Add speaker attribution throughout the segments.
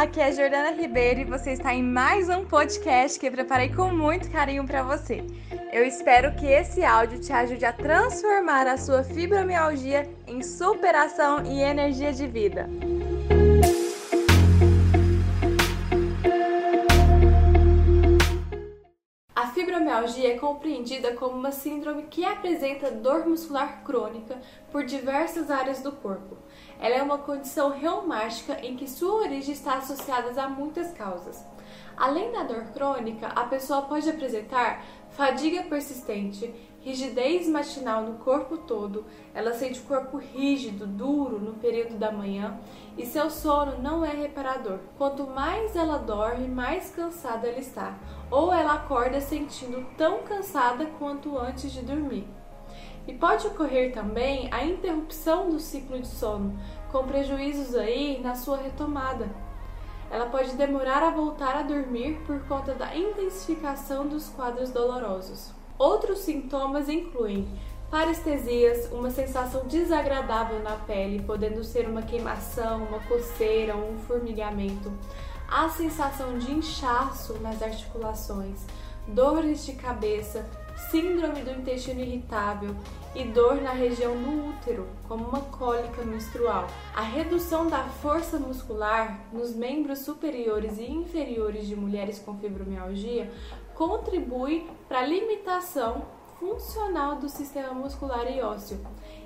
Speaker 1: aqui é Jordana Ribeiro e você está em mais um podcast que eu preparei com muito carinho para você. Eu espero que esse áudio te ajude a transformar a sua fibromialgia em superação e energia de vida. A fibromialgia é compreendida como uma síndrome que apresenta dor muscular crônica por diversas áreas do corpo. Ela é uma condição reumática em que sua origem está associada a muitas causas. Além da dor crônica, a pessoa pode apresentar fadiga persistente, rigidez matinal no corpo todo, ela sente o corpo rígido, duro no período da manhã e seu sono não é reparador. Quanto mais ela dorme, mais cansada ela está, ou ela acorda sentindo tão cansada quanto antes de dormir. E pode ocorrer também a interrupção do ciclo de sono, com prejuízos aí na sua retomada. Ela pode demorar a voltar a dormir por conta da intensificação dos quadros dolorosos. Outros sintomas incluem parestesias, uma sensação desagradável na pele, podendo ser uma queimação, uma coceira um formigamento, a sensação de inchaço nas articulações, dores de cabeça, síndrome do intestino irritável e dor na região do útero, como uma cólica menstrual. A redução da força muscular nos membros superiores e inferiores de mulheres com fibromialgia contribui para a limitação funcional do sistema muscular e ósseo.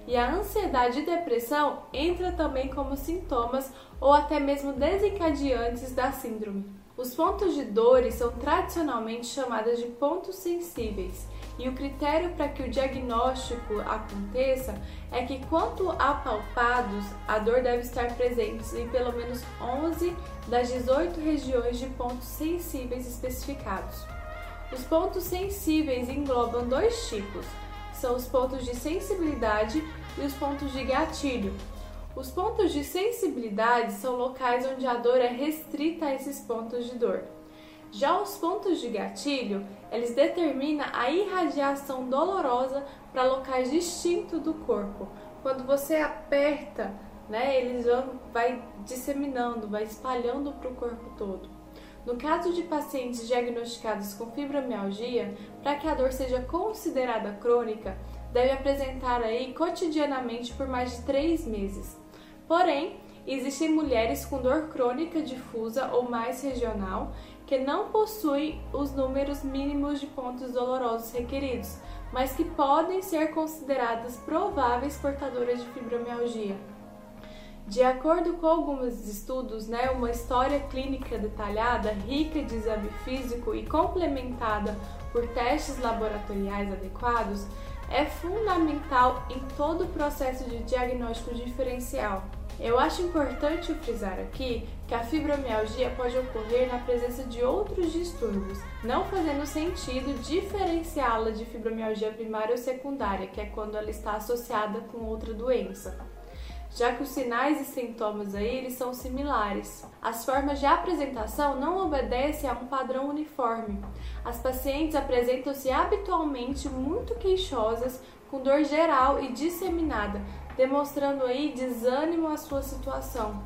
Speaker 1: E a ansiedade e depressão entra também como sintomas ou até mesmo desencadeantes da síndrome. Os pontos de dores são tradicionalmente chamados de pontos sensíveis e o critério para que o diagnóstico aconteça é que, quanto apalpados, a dor deve estar presente em pelo menos 11 das 18 regiões de pontos sensíveis especificados. Os pontos sensíveis englobam dois tipos, são os pontos de sensibilidade e os pontos de gatilho. Os pontos de sensibilidade são locais onde a dor é restrita a esses pontos de dor. Já os pontos de gatilho, eles determinam a irradiação dolorosa para locais distintos do corpo. Quando você aperta, né, eles vão vai disseminando, vai espalhando para o corpo todo. No caso de pacientes diagnosticados com fibromialgia, para que a dor seja considerada crônica, deve apresentar aí cotidianamente por mais de três meses. Porém, existem mulheres com dor crônica difusa ou mais regional que não possuem os números mínimos de pontos dolorosos requeridos, mas que podem ser consideradas prováveis portadoras de fibromialgia. De acordo com alguns estudos, né, uma história clínica detalhada, rica de exame físico e complementada por testes laboratoriais adequados, é fundamental em todo o processo de diagnóstico diferencial. Eu acho importante frisar aqui que a fibromialgia pode ocorrer na presença de outros distúrbios, não fazendo sentido diferenciá-la de fibromialgia primária ou secundária, que é quando ela está associada com outra doença. Já que os sinais e sintomas aí eles são similares. As formas de apresentação não obedecem a um padrão uniforme. As pacientes apresentam-se habitualmente muito queixosas, com dor geral e disseminada, demonstrando aí desânimo à sua situação.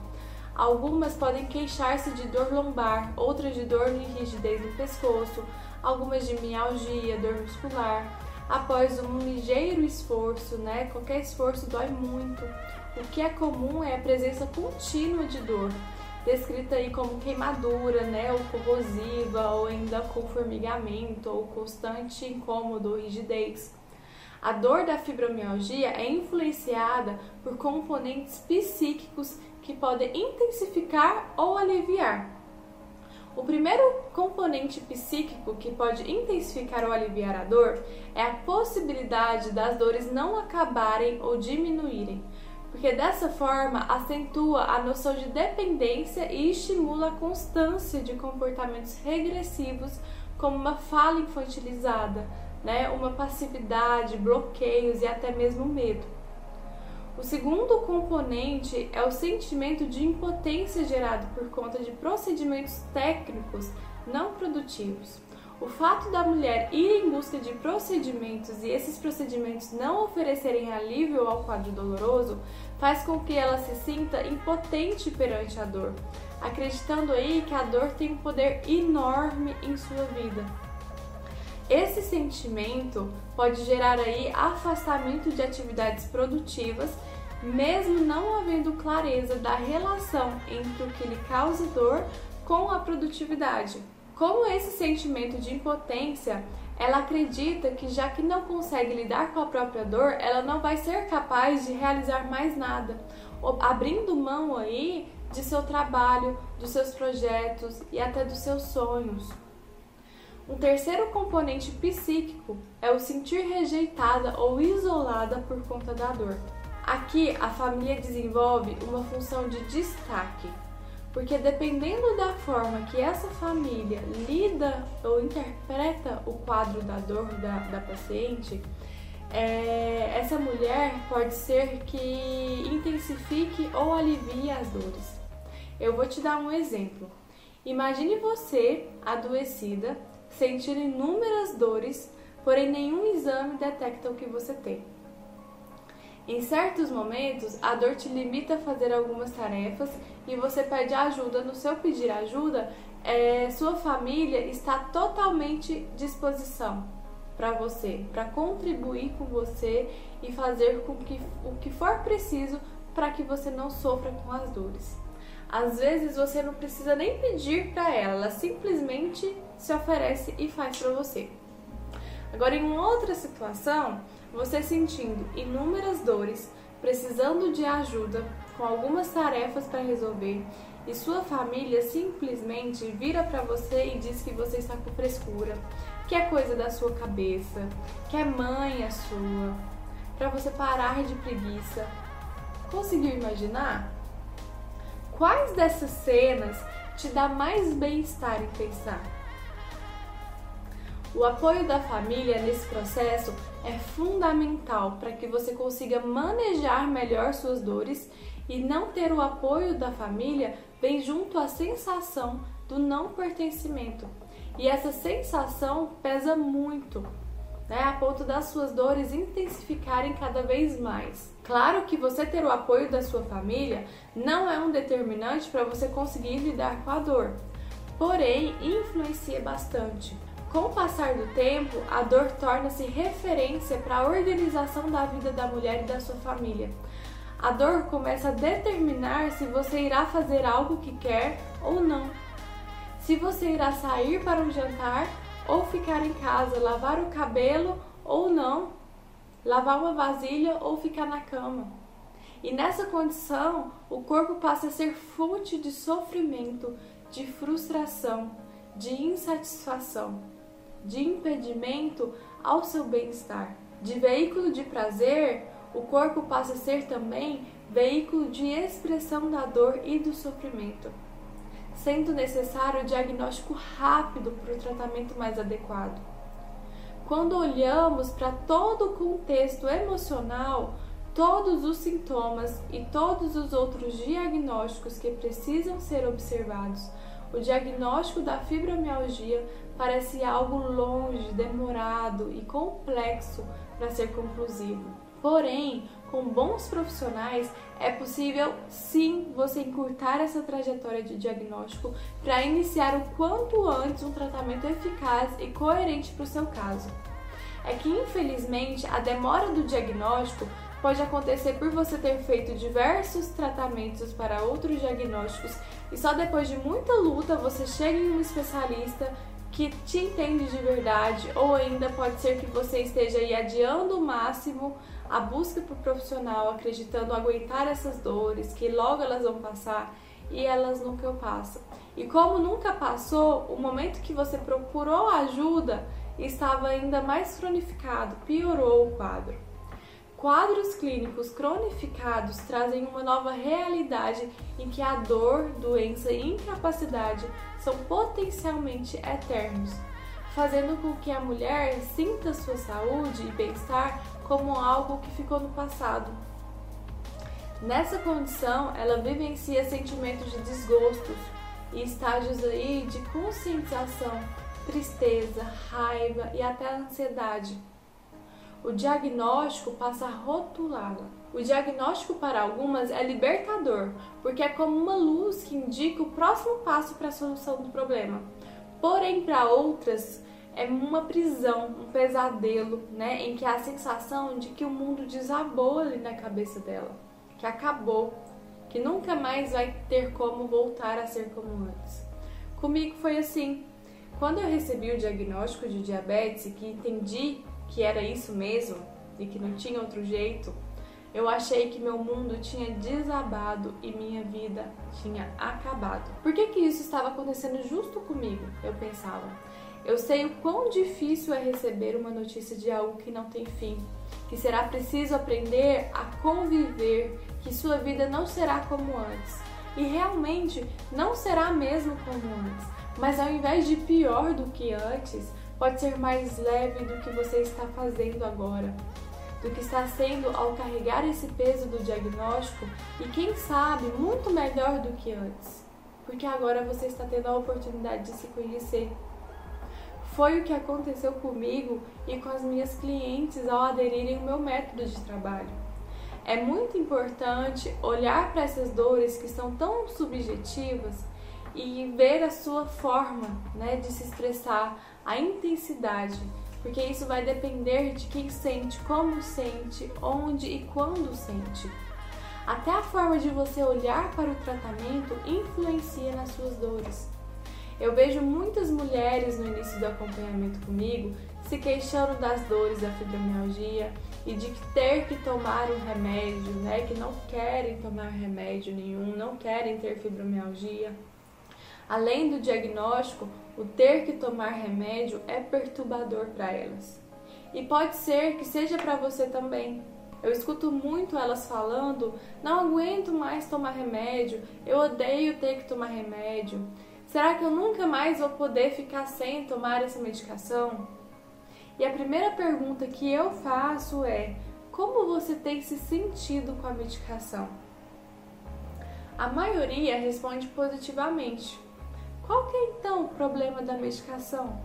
Speaker 1: Algumas podem queixar-se de dor lombar, outras de dor e rigidez no pescoço, algumas de mialgia, dor muscular. Após um ligeiro esforço, né? Qualquer esforço dói muito. O que é comum é a presença contínua de dor, descrita aí como queimadura, né, ou corrosiva, ou ainda com formigamento, ou constante incômodo rigidez. A dor da fibromialgia é influenciada por componentes psíquicos que podem intensificar ou aliviar. O primeiro componente psíquico que pode intensificar ou aliviar a dor é a possibilidade das dores não acabarem ou diminuírem, porque dessa forma acentua a noção de dependência e estimula a constância de comportamentos regressivos, como uma fala infantilizada, né, uma passividade, bloqueios e até mesmo medo. O segundo componente é o sentimento de impotência gerado por conta de procedimentos técnicos não produtivos. O fato da mulher ir em busca de procedimentos e esses procedimentos não oferecerem alívio ao quadro doloroso faz com que ela se sinta impotente perante a dor, acreditando aí que a dor tem um poder enorme em sua vida. Esse sentimento pode gerar aí afastamento de atividades produtivas, mesmo não havendo clareza da relação entre o que lhe causa dor com a produtividade. Como esse sentimento de impotência, ela acredita que já que não consegue lidar com a própria dor, ela não vai ser capaz de realizar mais nada, abrindo mão aí de seu trabalho, dos seus projetos e até dos seus sonhos. Um terceiro componente psíquico é o sentir rejeitada ou isolada por conta da dor. Aqui a família desenvolve uma função de destaque, porque dependendo da forma que essa família lida ou interpreta o quadro da dor da, da paciente, é, essa mulher pode ser que intensifique ou alivie as dores. Eu vou te dar um exemplo. Imagine você, adoecida, sentir inúmeras dores, porém nenhum exame detecta o que você tem. Em certos momentos, a dor te limita a fazer algumas tarefas e você pede ajuda. No seu pedir ajuda, é, sua família está totalmente disposição para você, para contribuir com você e fazer com que o que for preciso para que você não sofra com as dores. Às vezes você não precisa nem pedir para ela, ela simplesmente se oferece e faz para você. Agora, em outra situação, você sentindo inúmeras dores, precisando de ajuda com algumas tarefas para resolver e sua família simplesmente vira para você e diz que você está com frescura, que é coisa da sua cabeça, que é mãe a sua, para você parar de preguiça. Conseguiu imaginar? Quais dessas cenas te dá mais bem-estar em pensar? O apoio da família nesse processo é fundamental para que você consiga manejar melhor suas dores e não ter o apoio da família vem junto à sensação do não pertencimento. E essa sensação pesa muito, né, a ponto das suas dores intensificarem cada vez mais. Claro que você ter o apoio da sua família não é um determinante para você conseguir lidar com a dor, porém influencia bastante. Com o passar do tempo, a dor torna-se referência para a organização da vida da mulher e da sua família. A dor começa a determinar se você irá fazer algo que quer ou não. Se você irá sair para um jantar ou ficar em casa, lavar o cabelo ou não, lavar uma vasilha ou ficar na cama. E nessa condição, o corpo passa a ser fonte de sofrimento, de frustração, de insatisfação de impedimento ao seu bem-estar. De veículo de prazer, o corpo passa a ser também veículo de expressão da dor e do sofrimento, sendo necessário o diagnóstico rápido para o tratamento mais adequado. Quando olhamos para todo o contexto emocional, todos os sintomas e todos os outros diagnósticos que precisam ser observados, o diagnóstico da fibromialgia parece algo longe, demorado e complexo para ser conclusivo. Porém, com bons profissionais, é possível sim você encurtar essa trajetória de diagnóstico para iniciar o quanto antes um tratamento eficaz e coerente para o seu caso. É que infelizmente a demora do diagnóstico pode acontecer por você ter feito diversos tratamentos para outros diagnósticos e só depois de muita luta você chega em um especialista que te entende de verdade, ou ainda pode ser que você esteja aí adiando o máximo a busca por profissional, acreditando aguentar essas dores, que logo elas vão passar e elas nunca passam. E como nunca passou, o momento que você procurou ajuda estava ainda mais cronificado, piorou o quadro. Quadros clínicos cronificados trazem uma nova realidade em que a dor, doença e incapacidade são potencialmente eternos, fazendo com que a mulher sinta sua saúde e bem-estar como algo que ficou no passado. Nessa condição, ela vivencia sentimentos de desgostos e estágios aí de conscientização, tristeza, raiva e até ansiedade o diagnóstico passa a rotulá-la. O diagnóstico para algumas é libertador, porque é como uma luz que indica o próximo passo para a solução do problema. Porém, para outras, é uma prisão, um pesadelo, né, em que há a sensação de que o mundo desabou ali na cabeça dela, que acabou, que nunca mais vai ter como voltar a ser como antes. Comigo foi assim. Quando eu recebi o diagnóstico de diabetes e que entendi que era isso mesmo e que não tinha outro jeito, eu achei que meu mundo tinha desabado e minha vida tinha acabado. Por que, que isso estava acontecendo justo comigo? Eu pensava. Eu sei o quão difícil é receber uma notícia de algo que não tem fim, que será preciso aprender a conviver, que sua vida não será como antes. E realmente não será mesmo como antes, mas ao invés de pior do que antes, pode ser mais leve do que você está fazendo agora do que está sendo ao carregar esse peso do diagnóstico e quem sabe muito melhor do que antes, porque agora você está tendo a oportunidade de se conhecer. Foi o que aconteceu comigo e com as minhas clientes ao aderirem ao meu método de trabalho. É muito importante olhar para essas dores que são tão subjetivas e ver a sua forma né, de se expressar, a intensidade porque isso vai depender de quem sente, como sente, onde e quando sente. Até a forma de você olhar para o tratamento influencia nas suas dores. Eu vejo muitas mulheres no início do acompanhamento comigo se queixando das dores da fibromialgia e de ter que tomar um remédio, né, que não querem tomar remédio nenhum, não querem ter fibromialgia. Além do diagnóstico, o ter que tomar remédio é perturbador para elas. E pode ser que seja para você também. Eu escuto muito elas falando: não aguento mais tomar remédio, eu odeio ter que tomar remédio. Será que eu nunca mais vou poder ficar sem tomar essa medicação? E a primeira pergunta que eu faço é: como você tem se sentido com a medicação? A maioria responde positivamente. Qual que é então o problema da medicação?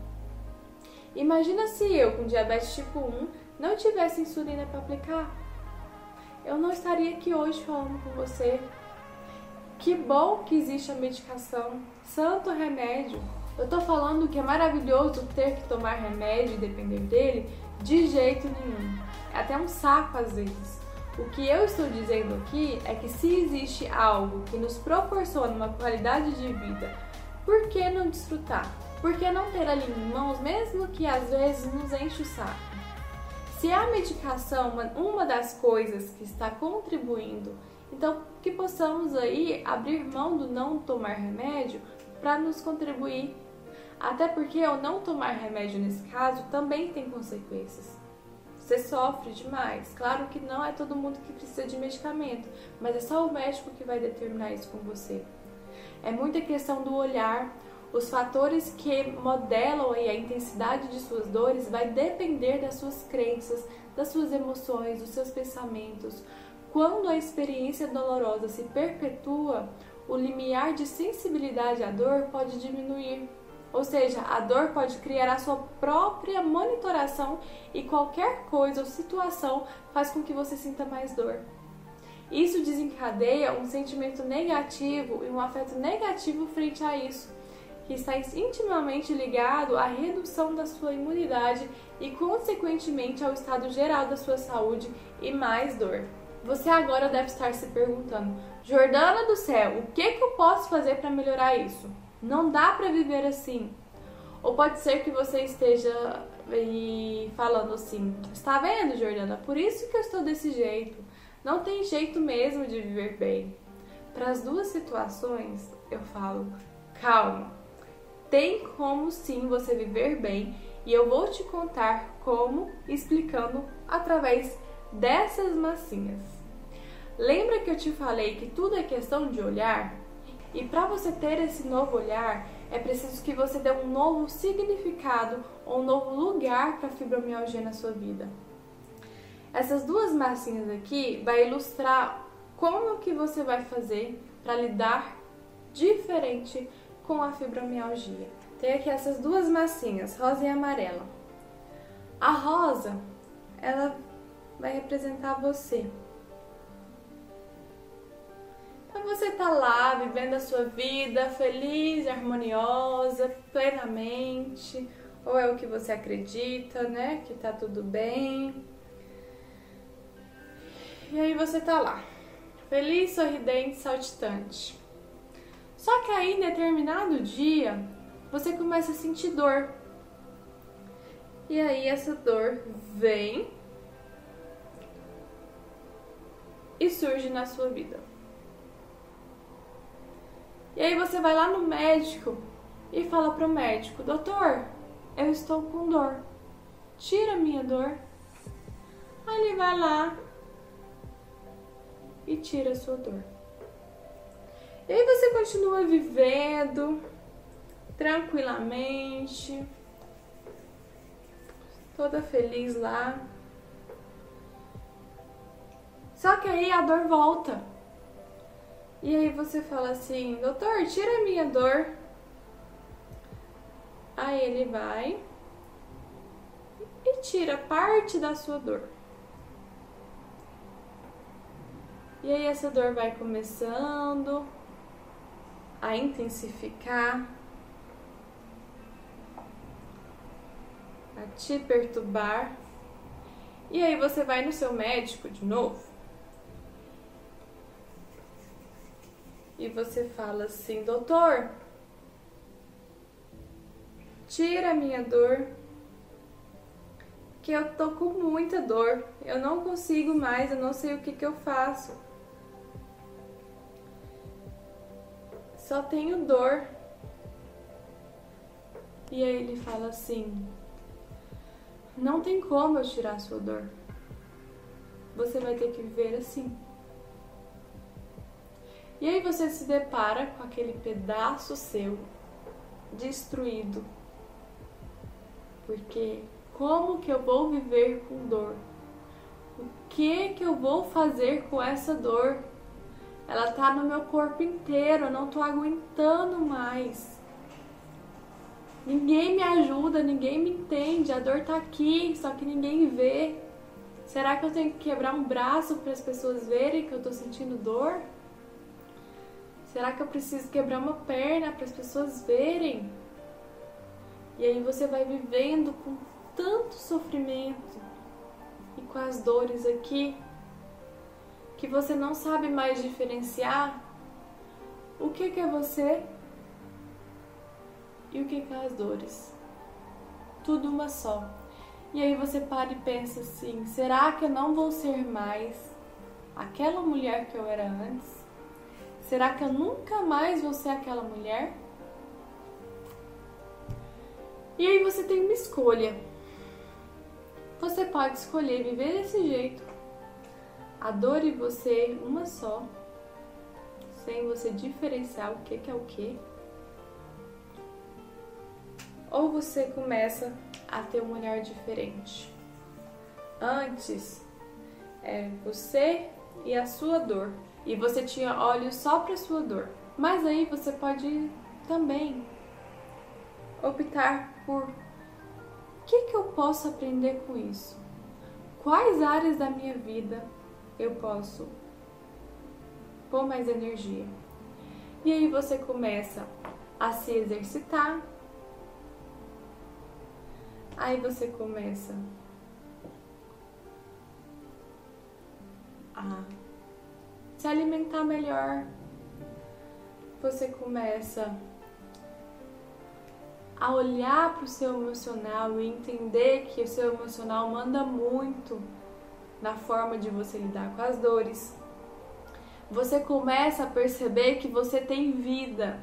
Speaker 1: Imagina se eu, com diabetes tipo 1, não tivesse insulina para aplicar. Eu não estaria aqui hoje falando com você. Que bom que existe a medicação, santo remédio. Eu tô falando que é maravilhoso ter que tomar remédio e depender dele? De jeito nenhum. É até um saco às vezes. O que eu estou dizendo aqui é que se existe algo que nos proporciona uma qualidade de vida por que não desfrutar? Por que não ter ali em mãos, mesmo que às vezes nos enche o saco? Se a medicação uma, uma das coisas que está contribuindo, então que possamos aí abrir mão do não tomar remédio para nos contribuir. Até porque o não tomar remédio nesse caso também tem consequências. Você sofre demais. Claro que não é todo mundo que precisa de medicamento, mas é só o médico que vai determinar isso com você é muita questão do olhar. Os fatores que modelam a intensidade de suas dores vai depender das suas crenças, das suas emoções, dos seus pensamentos. Quando a experiência dolorosa se perpetua, o limiar de sensibilidade à dor pode diminuir. Ou seja, a dor pode criar a sua própria monitoração e qualquer coisa ou situação faz com que você sinta mais dor. Isso desencadeia um sentimento negativo e um afeto negativo frente a isso, que está intimamente ligado à redução da sua imunidade e, consequentemente, ao estado geral da sua saúde e mais dor. Você agora deve estar se perguntando: Jordana do céu, o que, que eu posso fazer para melhorar isso? Não dá para viver assim. Ou pode ser que você esteja falando assim: Está vendo, Jordana? Por isso que eu estou desse jeito. Não tem jeito mesmo de viver bem. Para as duas situações, eu falo: calma. Tem como sim você viver bem e eu vou te contar como, explicando através dessas massinhas. Lembra que eu te falei que tudo é questão de olhar? E para você ter esse novo olhar, é preciso que você dê um novo significado ou um novo lugar para a fibromialgia na sua vida. Essas duas massinhas aqui vai ilustrar como que você vai fazer para lidar diferente com a fibromialgia. Tem aqui essas duas massinhas, rosa e amarela. A rosa, ela vai representar você. tá lá vivendo a sua vida feliz, harmoniosa, plenamente, ou é o que você acredita, né? Que tá tudo bem. E aí você tá lá, feliz, sorridente, saltitante. Só que aí, em determinado dia, você começa a sentir dor. E aí essa dor vem e surge na sua vida. E aí você vai lá no médico e fala pro médico: "Doutor, eu estou com dor. Tira minha dor". Aí ele vai lá e tira a sua dor. E aí você continua vivendo tranquilamente, toda feliz lá. Só que aí a dor volta. E aí você fala assim, doutor, tira a minha dor. Aí ele vai e tira parte da sua dor. E aí essa dor vai começando a intensificar, a te perturbar. E aí você vai no seu médico de novo e você fala assim: Doutor, tira a minha dor, que eu tô com muita dor, eu não consigo mais, eu não sei o que, que eu faço. Só tenho dor. E aí ele fala assim: Não tem como eu tirar a sua dor. Você vai ter que viver assim. E aí você se depara com aquele pedaço seu destruído. Porque como que eu vou viver com dor? O que que eu vou fazer com essa dor? Ela tá no meu corpo inteiro, eu não tô aguentando mais. Ninguém me ajuda, ninguém me entende, a dor tá aqui, só que ninguém vê. Será que eu tenho que quebrar um braço para as pessoas verem que eu tô sentindo dor? Será que eu preciso quebrar uma perna para as pessoas verem? E aí você vai vivendo com tanto sofrimento e com as dores aqui que você não sabe mais diferenciar o que, que é você e o que, que é as dores. Tudo uma só. E aí você para e pensa assim: será que eu não vou ser mais aquela mulher que eu era antes? Será que eu nunca mais vou ser aquela mulher? E aí você tem uma escolha. Você pode escolher viver desse jeito, a dor e você uma só, sem você diferenciar o que, que é o que. Ou você começa a ter um olhar diferente. Antes, é você e a sua dor e você tinha olhos só para sua dor. Mas aí você pode também optar por o que, que eu posso aprender com isso? Quais áreas da minha vida eu posso pôr mais energia? E aí você começa a se exercitar. Aí você começa a se alimentar melhor. Você começa a olhar para o seu emocional e entender que o seu emocional manda muito na forma de você lidar com as dores. Você começa a perceber que você tem vida,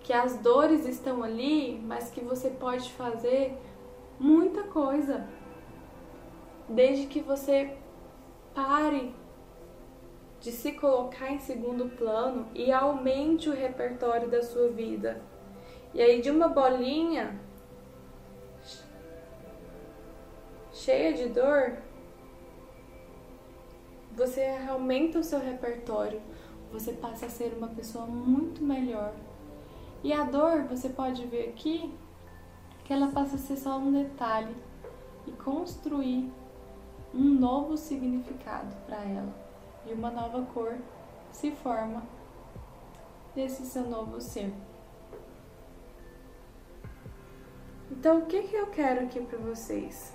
Speaker 1: que as dores estão ali, mas que você pode fazer muita coisa. Desde que você pare de se colocar em segundo plano e aumente o repertório da sua vida. E aí, de uma bolinha cheia de dor, você aumenta o seu repertório, você passa a ser uma pessoa muito melhor. E a dor, você pode ver aqui, que ela passa a ser só um detalhe e construir um novo significado para ela e uma nova cor se forma desse seu novo ser. Então, o que, que eu quero aqui para vocês?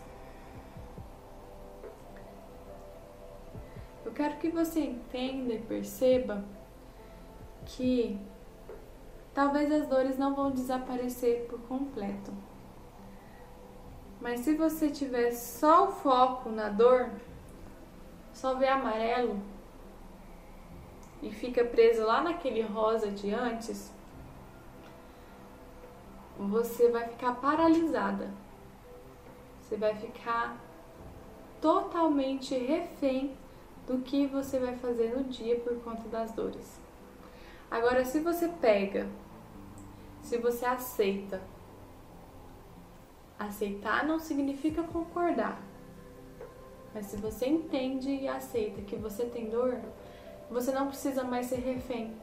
Speaker 1: Eu quero que você entenda e perceba que talvez as dores não vão desaparecer por completo. Mas se você tiver só o foco na dor, só vê amarelo e fica preso lá naquele rosa de antes, você vai ficar paralisada. Você vai ficar totalmente refém do que você vai fazer no dia por conta das dores. Agora, se você pega, se você aceita, aceitar não significa concordar, mas se você entende e aceita que você tem dor, você não precisa mais ser refém.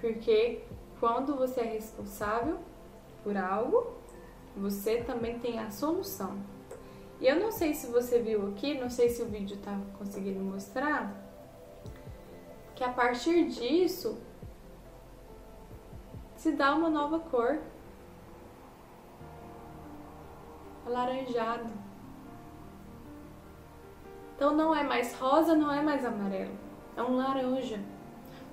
Speaker 1: Porque quando você é responsável por algo, você também tem a solução. E eu não sei se você viu aqui, não sei se o vídeo tá conseguindo mostrar, que a partir disso se dá uma nova cor. Alaranjado. Então não é mais rosa, não é mais amarelo. É um laranja.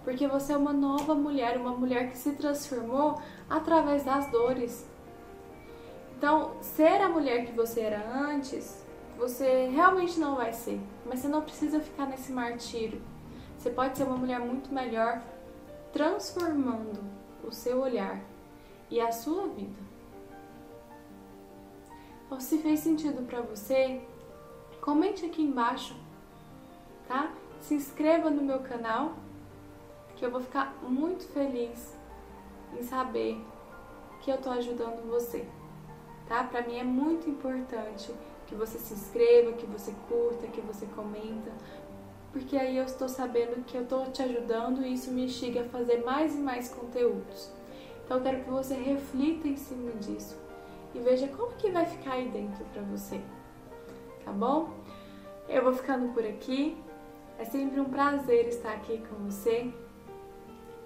Speaker 1: Porque você é uma nova mulher, uma mulher que se transformou através das dores. Então, ser a mulher que você era antes, você realmente não vai ser. Mas você não precisa ficar nesse martírio. Você pode ser uma mulher muito melhor, transformando o seu olhar e a sua vida. Então, se fez sentido para você, comente aqui embaixo, tá? Se inscreva no meu canal, que eu vou ficar muito feliz em saber que eu tô ajudando você tá? Para mim é muito importante que você se inscreva, que você curta, que você comenta, porque aí eu estou sabendo que eu estou te ajudando e isso me instiga a fazer mais e mais conteúdos. Então eu quero que você reflita em cima disso e veja como que vai ficar aí dentro para você. Tá bom? Eu vou ficando por aqui. É sempre um prazer estar aqui com você.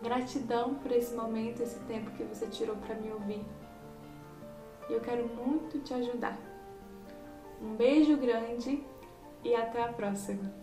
Speaker 1: Gratidão por esse momento, esse tempo que você tirou para me ouvir e eu quero muito te ajudar. Um beijo grande e até a próxima!